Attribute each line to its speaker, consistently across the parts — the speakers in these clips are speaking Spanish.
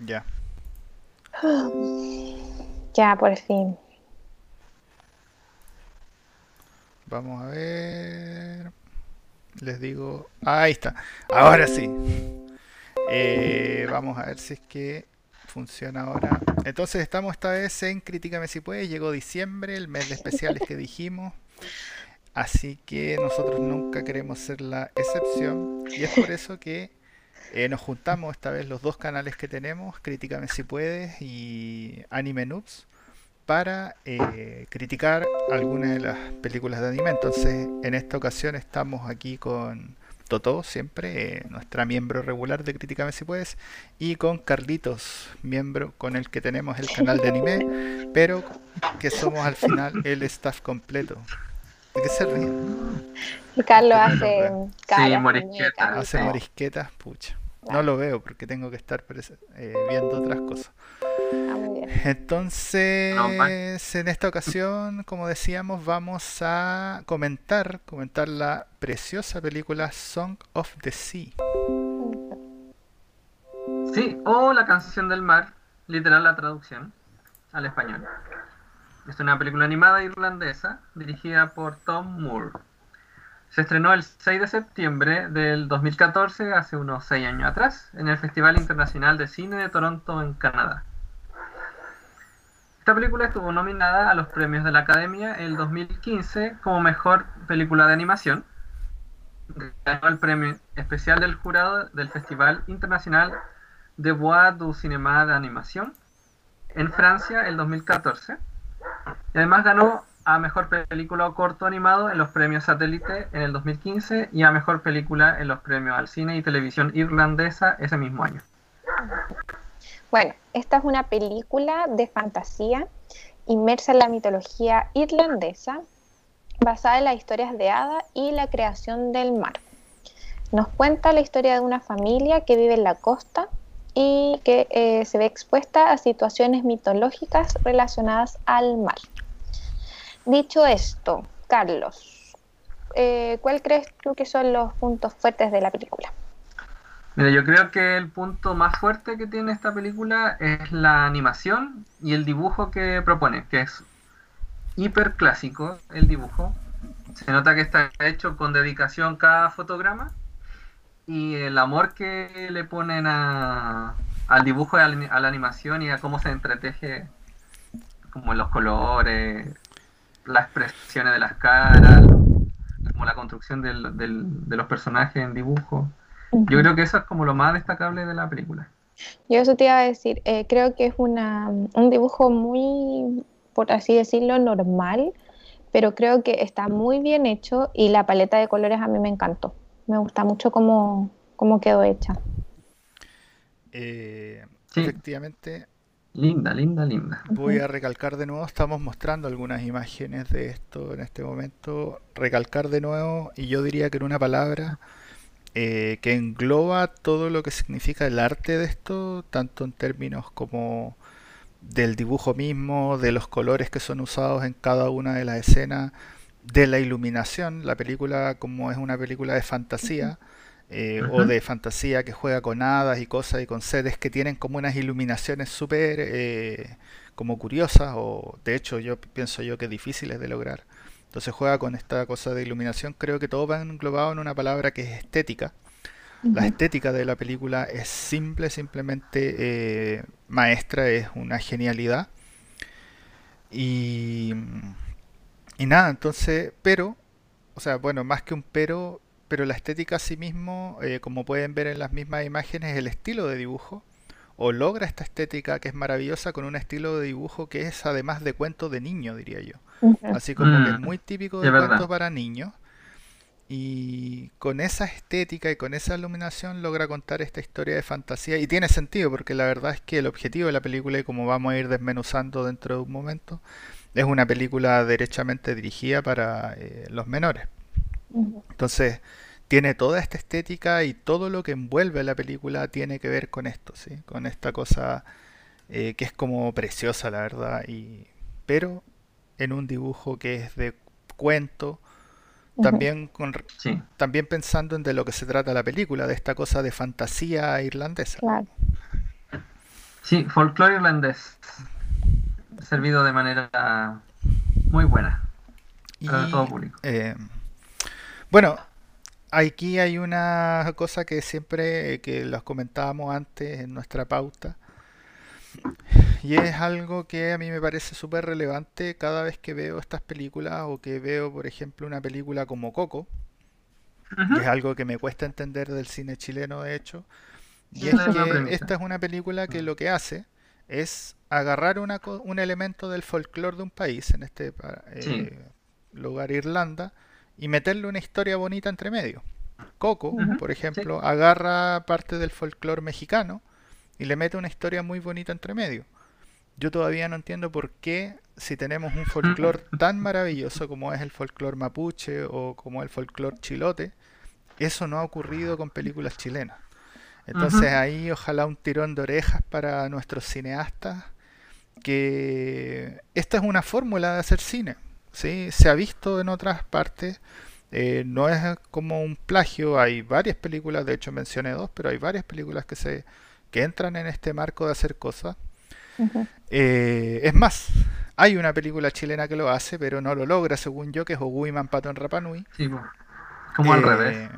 Speaker 1: Ya.
Speaker 2: Ya, por fin.
Speaker 1: Vamos a ver. Les digo. ahí está. Ahora sí. Eh, vamos a ver si es que funciona ahora. Entonces estamos esta vez en Críticame si puedes. Llegó diciembre, el mes de especiales que dijimos. Así que nosotros nunca queremos ser la excepción. Y es por eso que eh, nos juntamos esta vez los dos canales que tenemos, Críticame si puedes y Anime Noobs, para eh, criticar algunas de las películas de anime. Entonces, en esta ocasión estamos aquí con Toto, siempre, eh, nuestra miembro regular de Críticame si puedes, y con Carlitos, miembro con el que tenemos el canal de anime, pero que somos al final el staff completo. ¿De qué se ríe?
Speaker 2: Y Carlos hace
Speaker 3: Sí, morisquetas.
Speaker 1: Hace morisquetas, pucha. No lo veo porque tengo que estar pres- eh, viendo otras cosas.
Speaker 2: Ah, muy bien.
Speaker 1: Entonces,
Speaker 3: No,
Speaker 1: en esta ocasión, como decíamos, vamos a comentar, comentar la preciosa película Song of the Sea.
Speaker 3: Sí, o La canción del mar, literal la traducción al español. Es una película animada irlandesa dirigida por Tom Moore. Se estrenó el 6 de septiembre del 2014, hace unos 6 años atrás, en el Festival Internacional de Cine de Toronto, en Canadá. Esta película estuvo nominada a los premios de la Academia el 2015 como mejor película de animación. Ganó el premio especial del jurado del Festival Internacional de Bois du Cinéma de Animación en Francia el 2014. Y además ganó a mejor película o corto animado en los premios Satélite en el 2015 y a mejor película en los premios al cine y televisión irlandesa ese mismo año.
Speaker 2: Bueno, esta es una película de fantasía inmersa en la mitología irlandesa, basada en las historias de Hada y la creación del mar. Nos cuenta la historia de una familia que vive en la costa y que eh, se ve expuesta a situaciones mitológicas relacionadas al mar. Dicho esto, Carlos, eh, ¿cuál crees tú que son los puntos fuertes de la película?
Speaker 3: Mira, yo creo que el punto más fuerte que tiene esta película es la animación y el dibujo que propone, que es hiper clásico el dibujo. Se nota que está hecho con dedicación cada fotograma y el amor que le ponen a, al dibujo, y a la, a la animación y a cómo se entreteje, como los colores, las expresiones de las caras, como la construcción del- del- de los personajes en dibujo. Yo creo que eso es como lo más destacable de la película.
Speaker 2: Yo eso te iba a decir, eh, creo que es una, un dibujo muy, por así decirlo, normal, pero creo que está muy bien hecho y la paleta de colores a mí me encantó. Me gusta mucho cómo, cómo quedó hecha.
Speaker 1: Eh,
Speaker 3: Sí.
Speaker 1: Efectivamente,
Speaker 3: Linda, linda, linda.
Speaker 1: Voy a recalcar de nuevo, estamos mostrando algunas imágenes de esto en este momento. Recalcar de nuevo, y yo diría que en una palabra eh, que engloba todo lo que significa el arte de esto, tanto en términos como del dibujo mismo, de los colores que son usados en cada una de las escenas, de la iluminación. La película, como es una película de fantasía, eh, o de fantasía que juega con hadas y cosas y con seres que tienen como unas iluminaciones súper eh, como curiosas o de hecho yo pienso yo que difíciles de lograr. Entonces juega con esta cosa de iluminación. Creo que todo va englobado en una palabra que es estética. La estética de la película es simple, simplemente eh, maestra, es una genialidad. Y, y nada, entonces, pero, o sea, bueno, más que un pero, pero la estética a sí mismo, eh, como pueden ver en las mismas imágenes, el estilo de dibujo, o logra esta estética que es maravillosa con un estilo de dibujo que es además de cuento de niño, diría yo. Así como que es
Speaker 3: Mm,
Speaker 1: muy típico de cuento para niños. Y con esa estética y con esa iluminación logra contar esta historia de fantasía. Y tiene sentido, porque la verdad es que el objetivo de la película, y como vamos a ir desmenuzando dentro de un momento, es una película derechamente dirigida para eh, los menores. Entonces, tiene toda esta estética y todo lo que envuelve la película tiene que ver con esto, ¿sí? Con esta cosa eh, que es como preciosa, la verdad, y pero en un dibujo que es de cuento, también con,
Speaker 3: Sí.
Speaker 1: también pensando en de lo que se trata la película, de esta cosa de fantasía irlandesa.
Speaker 2: Claro.
Speaker 3: Sí, folclore irlandés. Servido de manera muy buena. Para todo público.
Speaker 1: eh, bueno, aquí hay una cosa que siempre, que los comentábamos antes en nuestra pauta, y es algo que a mí me parece súper relevante cada vez que veo estas películas o que veo, por ejemplo, una película como Coco,
Speaker 3: Ujú.
Speaker 1: es algo que me cuesta entender del cine chileno, de hecho, y es que esta es una película que lo que hace es agarrar una un elemento del folclore de un país, en este
Speaker 3: Sí.
Speaker 1: eh, lugar Irlanda, y meterle una historia bonita entre medio. Coco, por
Speaker 3: Sí.
Speaker 1: ejemplo, agarra parte del folclore mexicano y le mete una historia muy bonita entre medio. Yo todavía no entiendo por qué, si tenemos un folclore tan maravilloso como es el folclore mapuche o como el folclore chilote, eso no ha ocurrido con películas chilenas. Entonces ahí ojalá un tirón de orejas para nuestros cineastas, que esta es una fórmula de hacer cine, ¿sí? Se ha visto en otras partes, eh, no es como un plagio, hay varias películas, de hecho mencioné dos, pero hay varias películas que se que entran en este marco de hacer cosas. Eh, es más, hay una película chilena que lo hace, pero no lo logra, según yo, que es Ogui Mampato en Rapanui.
Speaker 3: Sí, como al
Speaker 1: Eh,
Speaker 3: revés.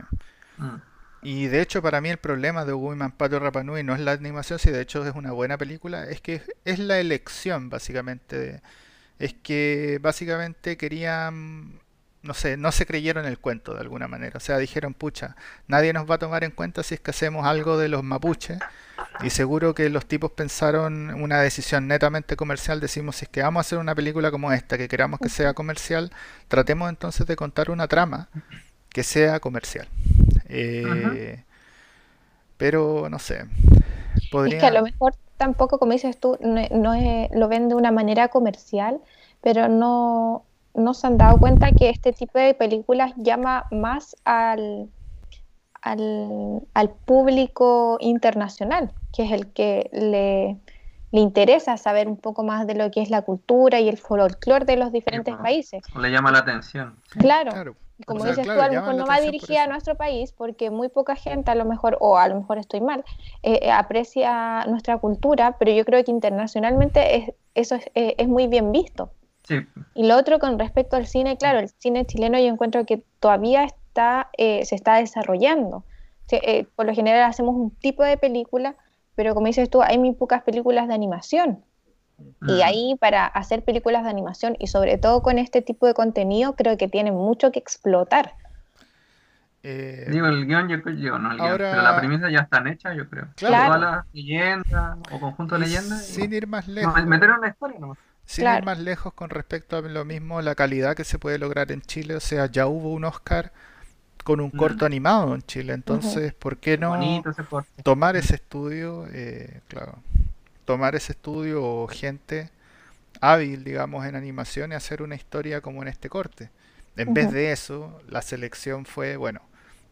Speaker 3: Mm.
Speaker 1: Y de hecho, para mí el problema de Ogui Mampato en Rapanui no es la animación, si de hecho es una buena película, es que es, es la elección, básicamente. de- es que básicamente querían, no sé, no se creyeron el cuento de alguna manera. O sea, dijeron, pucha, nadie nos va a tomar en cuenta si es que hacemos algo de los mapuches. Y seguro que los tipos pensaron una decisión netamente comercial. Decimos, si es que vamos a hacer una película como esta, que queramos que sea comercial, tratemos entonces de contar una trama que sea comercial. Eh, pero no sé,
Speaker 2: Es
Speaker 1: podría...
Speaker 2: que a lo mejor tampoco, como dices tú, no, no es- lo ven de una manera comercial, pero no, no se han dado cuenta que este tipo de películas llama más al, al, al público internacional, que es el que le, le interesa saber un poco más de lo que es la cultura y el folclore de los diferentes países.
Speaker 3: Le llama la atención. sí.
Speaker 2: Claro. Como
Speaker 1: O sea,
Speaker 2: dices
Speaker 1: claro,
Speaker 2: tú, a lo mejor no va dirigida a nuestro país porque muy poca gente a lo mejor, o a lo mejor estoy mal, eh, eh, aprecia nuestra cultura, pero yo creo que internacionalmente es, eso es, eh, es muy bien visto.
Speaker 3: Sí.
Speaker 2: Y lo otro con respecto al cine, claro, el cine chileno yo encuentro que todavía está, eh, se está desarrollando. Se- por lo general hacemos un tipo de película, pero como dices tú, hay muy pocas películas de animación. Y
Speaker 3: Mm.
Speaker 2: ahí para hacer películas de animación y sobre todo con este tipo de contenido, creo que tienen mucho que explotar.
Speaker 1: eh,
Speaker 3: Digo, el guion, yo, yo no el guion,
Speaker 1: Ahora-
Speaker 3: pero la premisa ya están hechas, yo creo.
Speaker 1: Claro.
Speaker 3: Todas las leyendas o conjunto de leyendas. y-
Speaker 1: sin ir más
Speaker 3: no,
Speaker 1: lejos,
Speaker 3: meter una historia nomás.
Speaker 1: sin
Speaker 2: Claro.
Speaker 1: ir más lejos con respecto a lo mismo, la calidad que se puede lograr en Chile, o sea, ya hubo un Oscar con un
Speaker 3: Mm.
Speaker 1: corto animado en Chile, entonces, ¿por qué no
Speaker 3: Bonito ese corte.
Speaker 1: tomar ese estudio, eh, claro, tomar ese estudio o gente hábil, digamos, en animación y hacer una historia como en este corte? En vez de eso, la selección fue, bueno,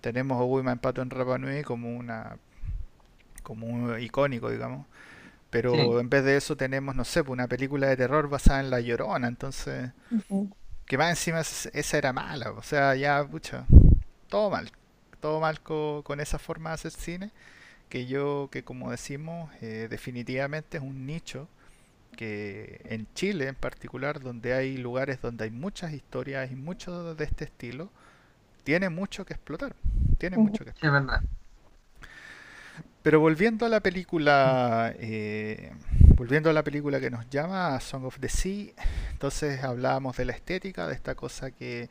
Speaker 1: tenemos a Ogui Pato en Rapa Nui como una como un icónico, digamos. Pero
Speaker 3: Sí.
Speaker 1: en vez de eso tenemos, no sé, pues, una película de terror basada en La Llorona, entonces, que más encima es- esa era mala, o sea, ya, pucha, todo mal, todo mal co- con, esa forma de hacer cine, que yo, que como decimos, eh, definitivamente es un nicho que en Chile en particular, donde hay lugares donde hay muchas historias y mucho de este estilo, tiene mucho que explotar, tiene mucho que
Speaker 3: Sí, es verdad.
Speaker 1: pero volviendo a la película, eh, volviendo a la película que nos llama, Song of the Sea, entonces hablábamos de la estética, de esta cosa que,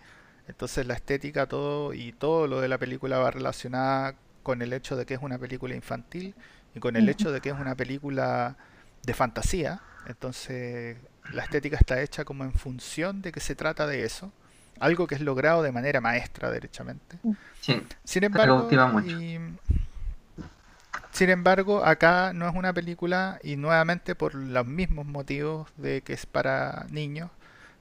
Speaker 1: entonces la estética todo y todo lo de la película va relacionada con el hecho de que es una película infantil y con el hecho de que es una película de fantasía, entonces la estética está hecha como en función de que se trata de eso, algo que es logrado de manera maestra, derechamente.
Speaker 3: Sí.
Speaker 1: Sin embargo, y- sin embargo, acá no es una película y nuevamente por los mismos motivos de que es para niños,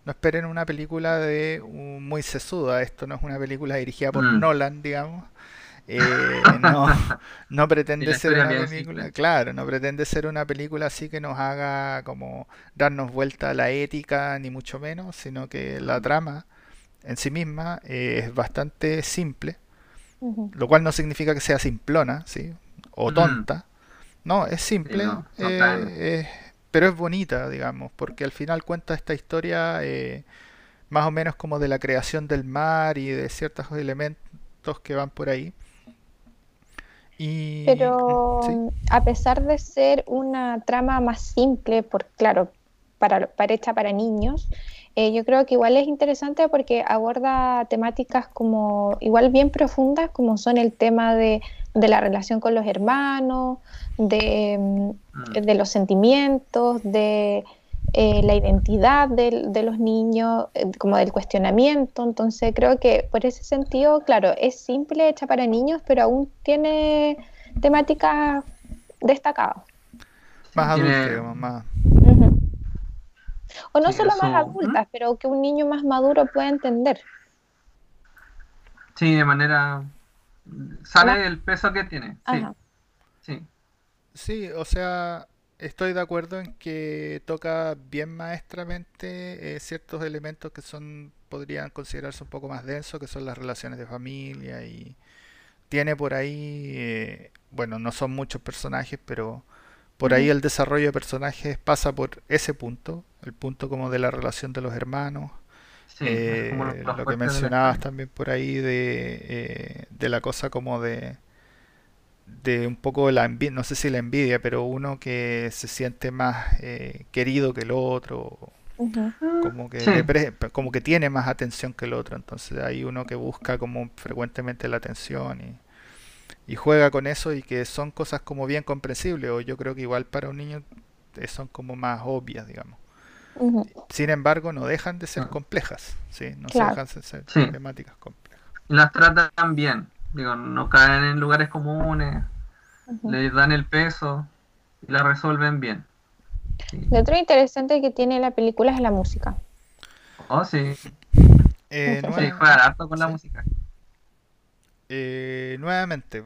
Speaker 1: no esperen una película de un- muy sesuda. Esto no es una película dirigida por
Speaker 3: Mm.
Speaker 1: Nolan, digamos. Eh, no, pretende ser una película, claro, no pretende ser una película así que nos haga como darnos vuelta a la ética, ni mucho menos, sino que la trama en sí misma eh, es bastante simple lo cual no significa que sea simplona, ¿sí? O
Speaker 3: Mm.
Speaker 1: tonta, No, es simple,
Speaker 3: no, no
Speaker 1: eh, pero es bonita, digamos, porque al final cuenta esta historia eh, más o menos como de la creación del mar y de ciertos elementos que van por ahí. Y
Speaker 2: Pero
Speaker 1: sí,
Speaker 2: a pesar de ser una trama más simple, por claro, para, para hecha para niños, eh, yo creo que igual es interesante porque aborda temáticas como igual bien profundas, como son el tema de, de la relación con los hermanos, de, Mm. de los sentimientos, de eh, la identidad del- de los niños, eh, como del cuestionamiento. Entonces creo que por ese sentido, claro, es simple, hecha para niños, pero aún tiene temáticas destacadas.
Speaker 1: más digamos, más...
Speaker 2: O no
Speaker 3: Sí,
Speaker 2: solo
Speaker 3: eso-
Speaker 2: más adultas, pero que un niño más maduro pueda entender.
Speaker 3: Sí, de manera... Sale
Speaker 2: Hola.
Speaker 3: el peso que tiene. Sí,
Speaker 2: Ajá.
Speaker 3: sí.
Speaker 1: Sí, o sea, estoy de acuerdo en que toca bien maestramente eh, ciertos elementos que son, podrían considerarse un poco más densos, que son las relaciones de familia y tiene por ahí, eh, bueno, no son muchos personajes, pero por ahí el desarrollo de personajes pasa por ese punto, el punto como de la relación de los hermanos,
Speaker 3: Sí,
Speaker 1: eh,
Speaker 3: lo
Speaker 1: que mencionabas también por ahí de, de la cosa como de de un poco la envidia, no sé si la envidia, pero uno que se siente más eh, querido que el otro, como que
Speaker 3: Sí.
Speaker 1: le pre- como que tiene más atención que el otro, entonces hay uno que busca como frecuentemente la atención y, y juega con eso y que son cosas como bien comprensibles, o yo creo que igual para un niño eh, son como más obvias, digamos. Sin embargo, no dejan de ser
Speaker 3: Ah.
Speaker 1: complejas, ¿sí? No se dejan de ser
Speaker 3: Sí.
Speaker 1: temáticas complejas.
Speaker 3: Y las tratan bien. Digo, no caen en lugares comunes,
Speaker 2: Ujú.
Speaker 3: le dan el peso y la resuelven bien. Sí.
Speaker 2: Lo otro interesante que tiene la película es la música.
Speaker 3: Oh, sí.
Speaker 1: Eh,
Speaker 2: Sí,
Speaker 3: juegan harto con la
Speaker 1: sí.
Speaker 3: música.
Speaker 1: Eh, nuevamente,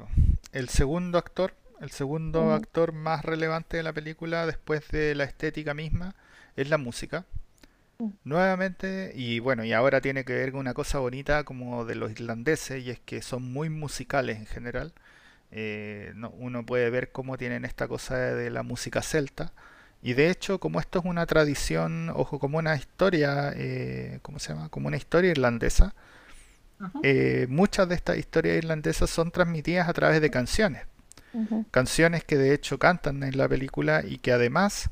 Speaker 1: el segundo actor, el segundo actor más relevante de la película después de la estética misma es la música. Nuevamente, y bueno, y ahora tiene que ver con una cosa bonita como de los irlandeses, y es que son muy musicales en general. Eh, no- uno puede ver cómo tienen esta cosa de la música celta. Y de hecho, como esto es una tradición, ojo, como una historia, eh, ¿cómo se llama? Como una historia irlandesa, eh, muchas de estas historias irlandesas son transmitidas a través de canciones. Canciones que de hecho cantan en la película y que además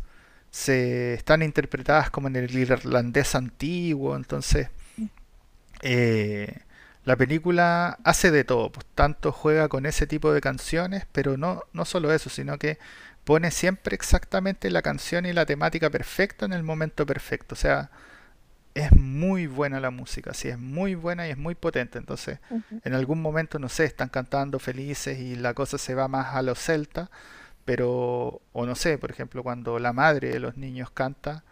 Speaker 1: se están interpretadas como en el irlandés antiguo. Entonces, eh, la película hace de todo, pues tanto juega con ese tipo de canciones, pero no, no solo eso, sino que pone siempre exactamente la canción y la temática perfecta en el momento perfecto. O sea, es muy buena la música, sí, es muy buena y es muy potente. Entonces, en algún momento, no sé, están cantando felices y la cosa se va más a los celtas, pero, o no sé, por ejemplo, cuando la madre de los niños canta,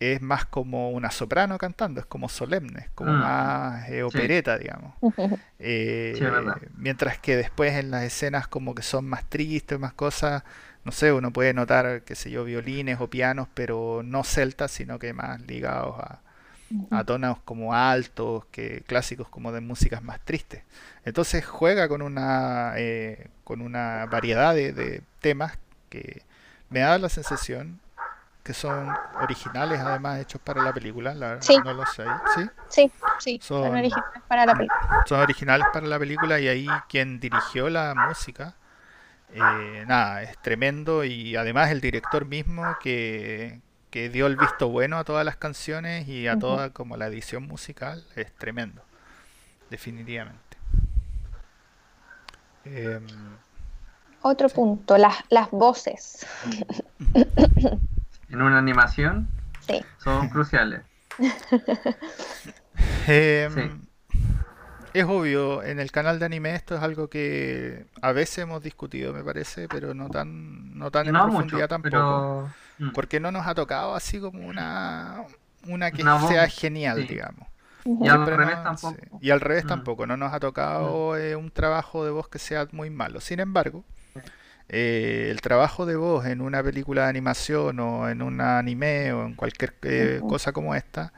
Speaker 1: es más como una soprano cantando, es como solemne, es como
Speaker 3: Mm,
Speaker 1: más eh,
Speaker 3: sí.
Speaker 1: opereta, digamos. Eh,
Speaker 3: Sí, es verdad.
Speaker 1: mientras que después en las escenas como que son más tristes, más cosas, no sé, uno puede notar, qué sé yo, violines o pianos, pero no celtas, sino que más ligados a, a tonos como altos, que clásicos como de músicas más tristes. Entonces juega con una eh, con una variedad de, de temas que me da la sensación que son originales, además hechos para la película. La,
Speaker 2: Sí.
Speaker 1: No lo sé, ¿sí?
Speaker 2: Sí, sí,
Speaker 1: Son-
Speaker 2: son originales para la película.
Speaker 1: Son originales para la película y ahí quien dirigió la música, eh, nada, es tremendo y además el director mismo que, que dio el visto bueno a todas las canciones y a toda como la edición musical es tremendo, definitivamente. Em,
Speaker 2: Otro punto, las, las voces.
Speaker 3: En una animación
Speaker 2: Sí.
Speaker 3: son cruciales.
Speaker 1: Em,
Speaker 3: Sí.
Speaker 1: Es obvio, en el canal de anime esto es algo que a veces hemos discutido, me parece, pero no tan, no tan en
Speaker 3: No mucho,
Speaker 1: profundidad tampoco.
Speaker 3: pero... mm,
Speaker 1: Porque no nos ha tocado así como una, una que
Speaker 3: Una
Speaker 1: sea genial,
Speaker 3: sí.
Speaker 1: digamos.
Speaker 3: Y al revés
Speaker 1: no-
Speaker 3: tampoco.
Speaker 1: sí. Y al revés
Speaker 3: Mm.
Speaker 1: tampoco. No nos ha tocado eh, un trabajo de voz que sea muy malo. Sin embargo, eh, el trabajo de voz en una película de animación o en un anime o en cualquier eh, cosa como esta,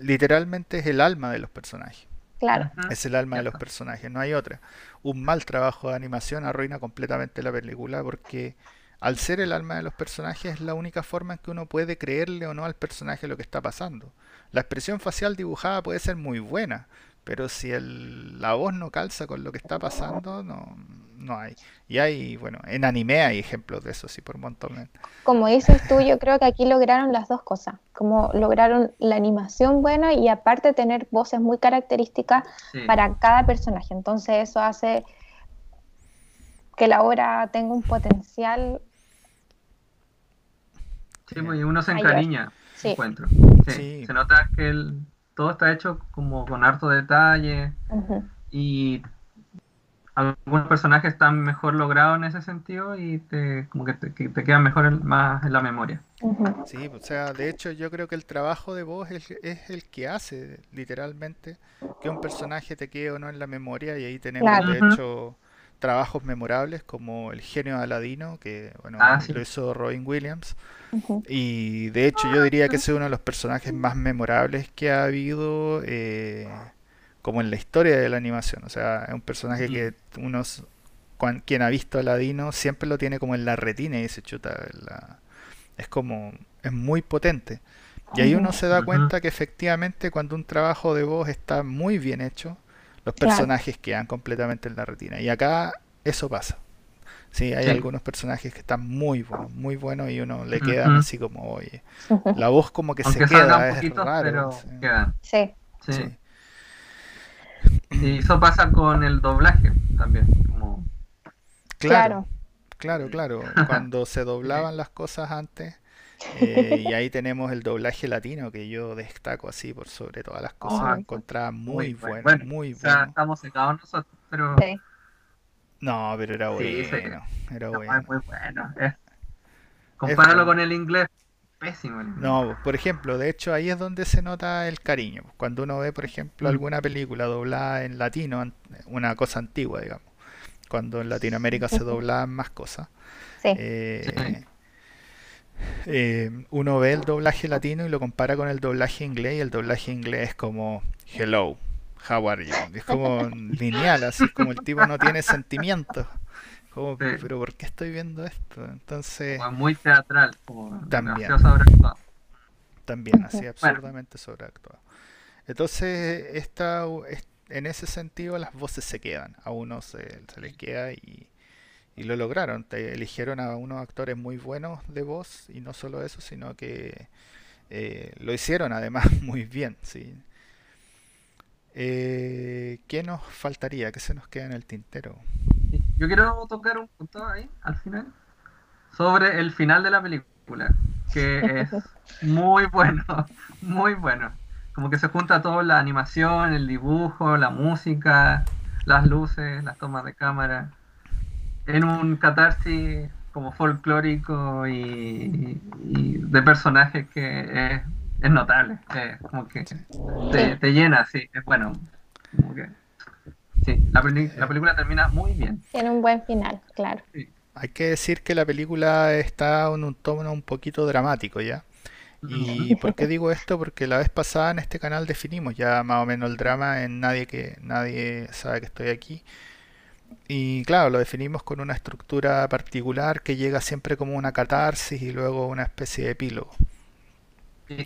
Speaker 1: literalmente es el alma de los personajes.
Speaker 2: Claro.
Speaker 1: Es el alma de los personajes, no hay otra. Un mal trabajo de animación arruina completamente la película porque al ser el alma de los personajes es la única forma en que uno puede creerle o no al personaje lo que está pasando. La expresión facial dibujada puede ser muy buena, pero si el- la voz no calza con lo que está pasando, no, no hay. Y hay, bueno, en anime hay ejemplos de eso, sí, por un montón.
Speaker 2: Como dices tú, yo creo que aquí lograron las dos cosas, como lograron la animación buena y aparte tener voces muy características
Speaker 3: Sí.
Speaker 2: para cada personaje. Entonces eso hace que la obra tenga un potencial,
Speaker 3: Sí, pues, y uno se encariña,
Speaker 2: sí,
Speaker 3: encuentro. Sí.
Speaker 1: Sí.
Speaker 3: Se nota que el- todo está hecho como con harto detalle y algunos personajes están mejor logrados en ese sentido y te, como que te, que te quedan mejor en- más en la memoria.
Speaker 1: Sí, o sea, de hecho yo creo que el trabajo de voz es, es el que hace literalmente que un personaje te quede o no en la memoria y ahí tenemos
Speaker 2: Claro.
Speaker 1: de hecho trabajos memorables como El genio de Aladino, que bueno,
Speaker 3: Ah, sí.
Speaker 1: lo hizo Robin Williams y de hecho yo diría que ese es uno de los personajes más memorables que ha habido eh, como en la historia de la animación, o sea, es un personaje
Speaker 3: Sí.
Speaker 1: que unos cuan- quien ha visto Aladino siempre lo tiene como en la retina y dice, chuta, la- es como, es muy potente. Y ahí uno se da cuenta que efectivamente cuando un trabajo de voz está muy bien hecho, los
Speaker 2: Claro.
Speaker 1: personajes quedan completamente en la retina. Y acá eso pasa. Sí, hay
Speaker 3: Sí.
Speaker 1: algunos personajes que están muy buenos, muy buenos y uno le quedan
Speaker 3: Ujú.
Speaker 1: así como, oye, la voz como que
Speaker 3: Aunque
Speaker 1: se queda, es
Speaker 3: poquitos,
Speaker 1: raro.
Speaker 3: pero
Speaker 1: sí.
Speaker 3: quedan.
Speaker 2: Sí,
Speaker 3: Sí.
Speaker 1: Sí.
Speaker 3: Y eso pasa con el doblaje también. Como,
Speaker 1: Claro,
Speaker 2: claro.
Speaker 1: claro, claro. Cuando se doblaban las cosas antes, eh, y ahí tenemos el doblaje latino que yo destaco así por sobre todas las cosas. Lo encontraba muy bueno,
Speaker 3: bueno.
Speaker 1: muy
Speaker 3: o sea,
Speaker 1: bueno.
Speaker 3: estamos secados nosotros, pero
Speaker 2: Sí.
Speaker 1: No, pero era
Speaker 3: Sí, sí.
Speaker 1: bueno, era
Speaker 3: no,
Speaker 1: bueno.
Speaker 3: es muy bueno. Es- compáralo
Speaker 1: bueno.
Speaker 3: con el inglés, pésimo. el inglés.
Speaker 1: No, por ejemplo, de hecho ahí es donde se nota el cariño. Cuando uno ve, por ejemplo,
Speaker 3: Mm.
Speaker 1: alguna película doblada en latino, una cosa antigua, digamos. Cuando en Latinoamérica se doblaban más cosas.
Speaker 2: Sí,
Speaker 1: eh, eh, uno ve el doblaje latino y lo compara con el doblaje inglés y el doblaje inglés es como hello, how are you? Es como lineal, así es como el tipo no tiene sentimientos. Como,
Speaker 3: Sí.
Speaker 1: pero ¿por qué estoy viendo esto? Entonces,
Speaker 3: Como muy teatral, como
Speaker 1: También.
Speaker 3: demasiado sobreactuado.
Speaker 1: también así absurdamente sobreactuado. Entonces, esta, es- en ese sentido las voces se quedan, a uno se, se les queda y, y lo lograron. Te eligieron a unos actores muy buenos de voz y no solo eso, sino que eh, lo hicieron además muy bien, sí. Eh, ¿qué nos faltaría? ¿Qué se nos queda en el tintero?
Speaker 3: Yo quiero tocar un punto ahí, al final, sobre el final de la película, que es muy bueno, muy bueno. Como que se junta todo, la animación, el dibujo, la música, las luces, las tomas de cámara, en un catarsis como folclórico y, y de personajes que es, es notable, es como que te, te llena, sí, es bueno. Como que- sí, la, peli- la película termina muy bien.
Speaker 2: tiene un buen final, claro.
Speaker 1: Hay que decir que la película está en un tono un poquito dramático ya. ¿Y por qué digo esto? Porque la vez pasada en este canal definimos ya más o menos el drama en Nadie que nadie sabe que estoy aquí. Y claro, lo definimos con una estructura particular que llega siempre como una catarsis y luego una especie de epílogo.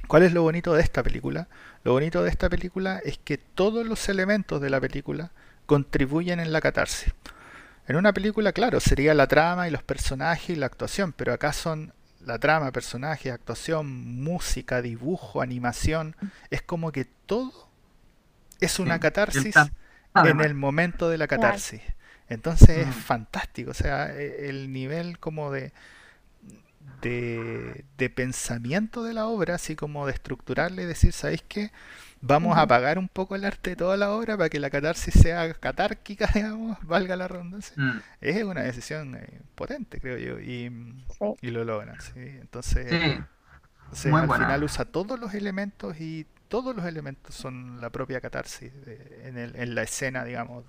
Speaker 1: ¿Cuál es lo bonito de esta película? Lo bonito de esta película es que todos los elementos de la película contribuyen en la catarsis. En una película, claro, sería la trama y los personajes y la actuación, pero acá son la trama, personajes, actuación, música, dibujo, animación. Es como que todo es una catarsis en el momento de la catarsis. Entonces es fantástico, o sea, e- el nivel como de, de, de pensamiento de la obra, así como de estructurarle y decir, ¿sabéis qué? Vamos a apagar un poco el arte de toda la obra para que la catarsis sea catárquica, digamos, valga la redundancia.
Speaker 3: mm,
Speaker 1: Es una decisión eh, potente, creo yo, y,
Speaker 2: Sí.
Speaker 1: y lo logran, ¿sí? Entonces,
Speaker 3: sí,
Speaker 1: entonces,
Speaker 3: muy
Speaker 1: al
Speaker 3: buena.
Speaker 1: final usa todos los elementos y todos los elementos son la propia catarsis de- en, el- en la escena, digamos,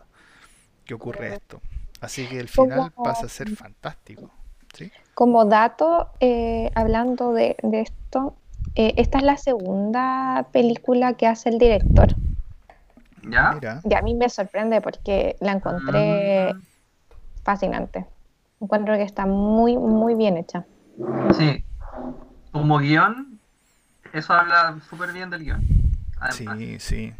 Speaker 1: que ocurre esto. Así que el final
Speaker 2: Como-
Speaker 1: pasa a ser fantástico. ¿sí?
Speaker 2: Como dato, eh, hablando de, de esto, eh, esta es la segunda película que hace el director.
Speaker 3: ¿Ya?
Speaker 1: Mira,
Speaker 2: Y a mí me sorprende porque la encontré
Speaker 3: Mm,
Speaker 2: fascinante. Encuentro que está muy, muy bien hecha.
Speaker 3: sí. Como guion, eso habla súper bien del guion. Además,
Speaker 1: sí, sí.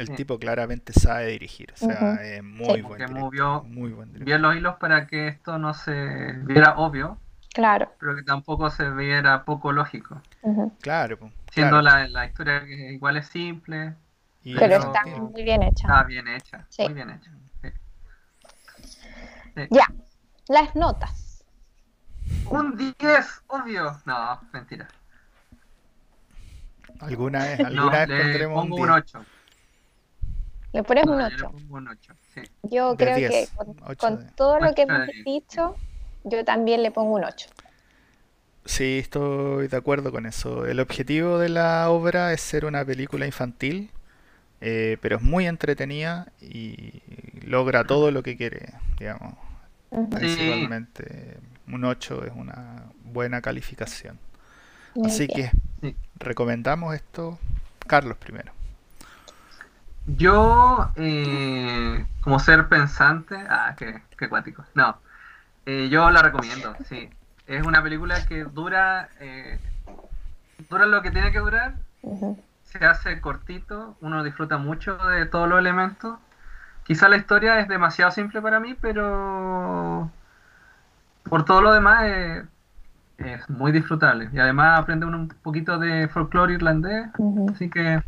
Speaker 1: El
Speaker 3: Sí.
Speaker 1: tipo claramente sabe dirigir, o sea, es muy
Speaker 2: Sí.
Speaker 1: buen
Speaker 3: Que
Speaker 1: director,
Speaker 3: movió
Speaker 1: muy buen director.
Speaker 3: bien los hilos para que esto no se viera obvio,
Speaker 2: Claro.
Speaker 3: pero que tampoco se viera poco lógico.
Speaker 2: ujú.
Speaker 1: Claro, po,
Speaker 3: Siendo
Speaker 1: claro.
Speaker 3: la, la historia que igual es simple,
Speaker 1: Y
Speaker 2: Pero
Speaker 3: Pero-
Speaker 2: está muy bien hecha.
Speaker 3: está bien hecha,
Speaker 2: Sí.
Speaker 3: muy bien hecha. sí. Sí.
Speaker 2: Ya, las notas.
Speaker 3: Un 10, obvio. No, mentira.
Speaker 1: alguna vez,
Speaker 3: No,
Speaker 1: alguna vez
Speaker 3: le
Speaker 1: pondremos
Speaker 3: pongo
Speaker 1: un
Speaker 3: un
Speaker 1: 10.
Speaker 3: 8.
Speaker 2: Le pones un
Speaker 3: No, yo le
Speaker 2: 8.
Speaker 3: pongo un 8, sí.
Speaker 2: Yo
Speaker 1: De
Speaker 2: creo
Speaker 1: 10,
Speaker 2: que con,
Speaker 1: ocho
Speaker 2: con
Speaker 1: de-
Speaker 2: todo lo que hemos dicho, yo también le pongo un 8.
Speaker 1: Sí, estoy de acuerdo con eso. El objetivo de la obra es ser una película infantil, eh, pero es muy entretenida y logra todo lo que quiere, digamos. Principalmente un 8 es una buena calificación.
Speaker 2: Muy
Speaker 1: Así
Speaker 2: bien.
Speaker 1: que
Speaker 3: Sí.
Speaker 1: recomendamos esto. Carlos primero.
Speaker 3: Yo, eh, como ser pensante, ah, qué, qué cuático. No, Eh, yo la recomiendo, sí. Es una película que dura, eh, dura lo que tiene que durar, se hace cortito, uno disfruta mucho de todos los elementos. Quizá la historia es demasiado simple para mí, pero por todo lo demás eh, es muy disfrutable. Y además aprende uno un poquito de folclore irlandés, así que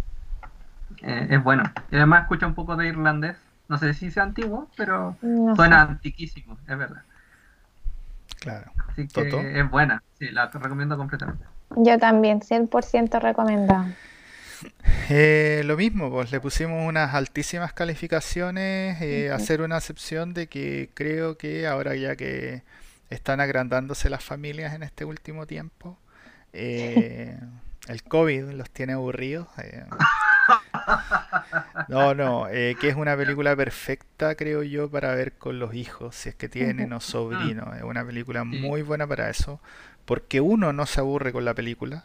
Speaker 3: eh, es bueno. Y además escucha un poco de irlandés. No sé si sea antiguo, pero
Speaker 2: No
Speaker 3: suena
Speaker 2: sé.
Speaker 3: antiquísimo, es verdad.
Speaker 1: Claro.
Speaker 3: Así que
Speaker 1: Toto.
Speaker 3: es buena, sí, la recomiendo completamente.
Speaker 2: Yo también, 100% recomendado.
Speaker 1: Eh, lo mismo, pues le pusimos unas altísimas calificaciones, eh, hacer una excepción de que creo que ahora ya que están agrandándose las familias en este último tiempo, eh, el COVID los tiene aburridos. No, no, eh, que es una película perfecta, creo yo, para ver con los hijos, si es que tienen o sobrinos. Es una película muy buena para eso, porque uno no se aburre con la película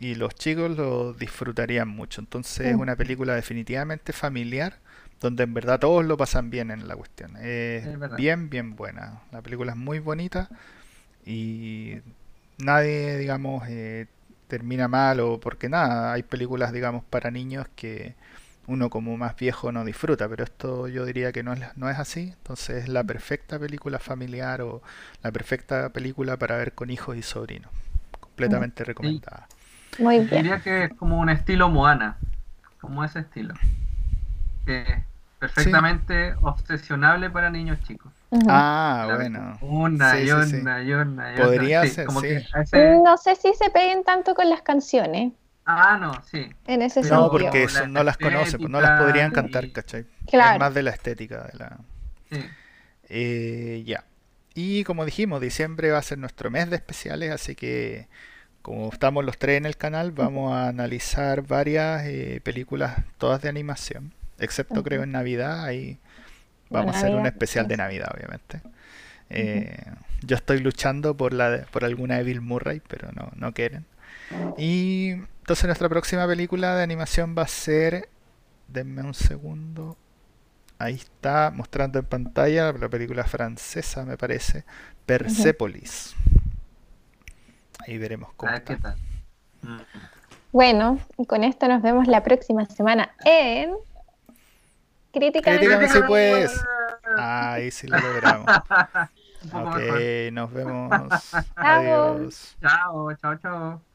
Speaker 1: y los chicos lo disfrutarían mucho. Entonces es
Speaker 2: Mm.
Speaker 1: una película definitivamente familiar, donde en verdad todos lo pasan bien en la cuestión. Es bien, bien buena. La película es muy bonita y nadie, digamos, eh, termina mal o porque nada. Hay películas, digamos, para niños que uno como más viejo no disfruta, pero esto yo diría que no es, no es así. Entonces es la perfecta película familiar o la perfecta película para ver con hijos y sobrinos. Completamente recomendada.
Speaker 2: Muy bien.
Speaker 3: diría que es como un estilo Moana, como ese estilo. Que es perfectamente obsesionable para niños chicos.
Speaker 1: Ah,
Speaker 3: La
Speaker 1: bueno.
Speaker 3: Una
Speaker 1: Sí,
Speaker 3: y
Speaker 1: sí,
Speaker 3: una
Speaker 1: sí.
Speaker 3: y una y
Speaker 1: Podría
Speaker 3: otra.
Speaker 1: ser,
Speaker 3: como
Speaker 1: sí.
Speaker 3: que ese-
Speaker 2: No sé si se peguen tanto con las canciones,
Speaker 3: Ah, no, sí.
Speaker 2: en ese
Speaker 3: Pero-
Speaker 1: No,
Speaker 2: sentido.
Speaker 1: porque
Speaker 3: la
Speaker 1: eso no las conocen, pues no las podrían
Speaker 3: y-
Speaker 1: cantar, ¿cachai? Es
Speaker 2: Claro.
Speaker 1: más de la estética de la...
Speaker 3: sí.
Speaker 1: Eh, ya. Y como dijimos, diciembre va a ser nuestro mes de especiales, así que como estamos los tres en el canal, vamos a analizar varias eh, películas, todas de animación, excepto creo en Navidad, ahí Vamos a hacer un especial de. Navidad, obviamente. Eh, Yo estoy luchando por la de- por alguna de Bill Murray, pero no, no quieren. Y entonces nuestra próxima película de animación va a ser, denme un segundo, ahí está mostrando en pantalla la película francesa, me parece, Persepolis. Ahí veremos cómo
Speaker 3: qué
Speaker 1: está.
Speaker 3: tal. Mm.
Speaker 2: Bueno, y con esto nos vemos la próxima semana en Crítica
Speaker 1: Crítica no se
Speaker 2: Animada.
Speaker 1: puede. Ahí sí lo logramos. Ok, nos vemos. Adiós.
Speaker 3: Chao, chao, chao.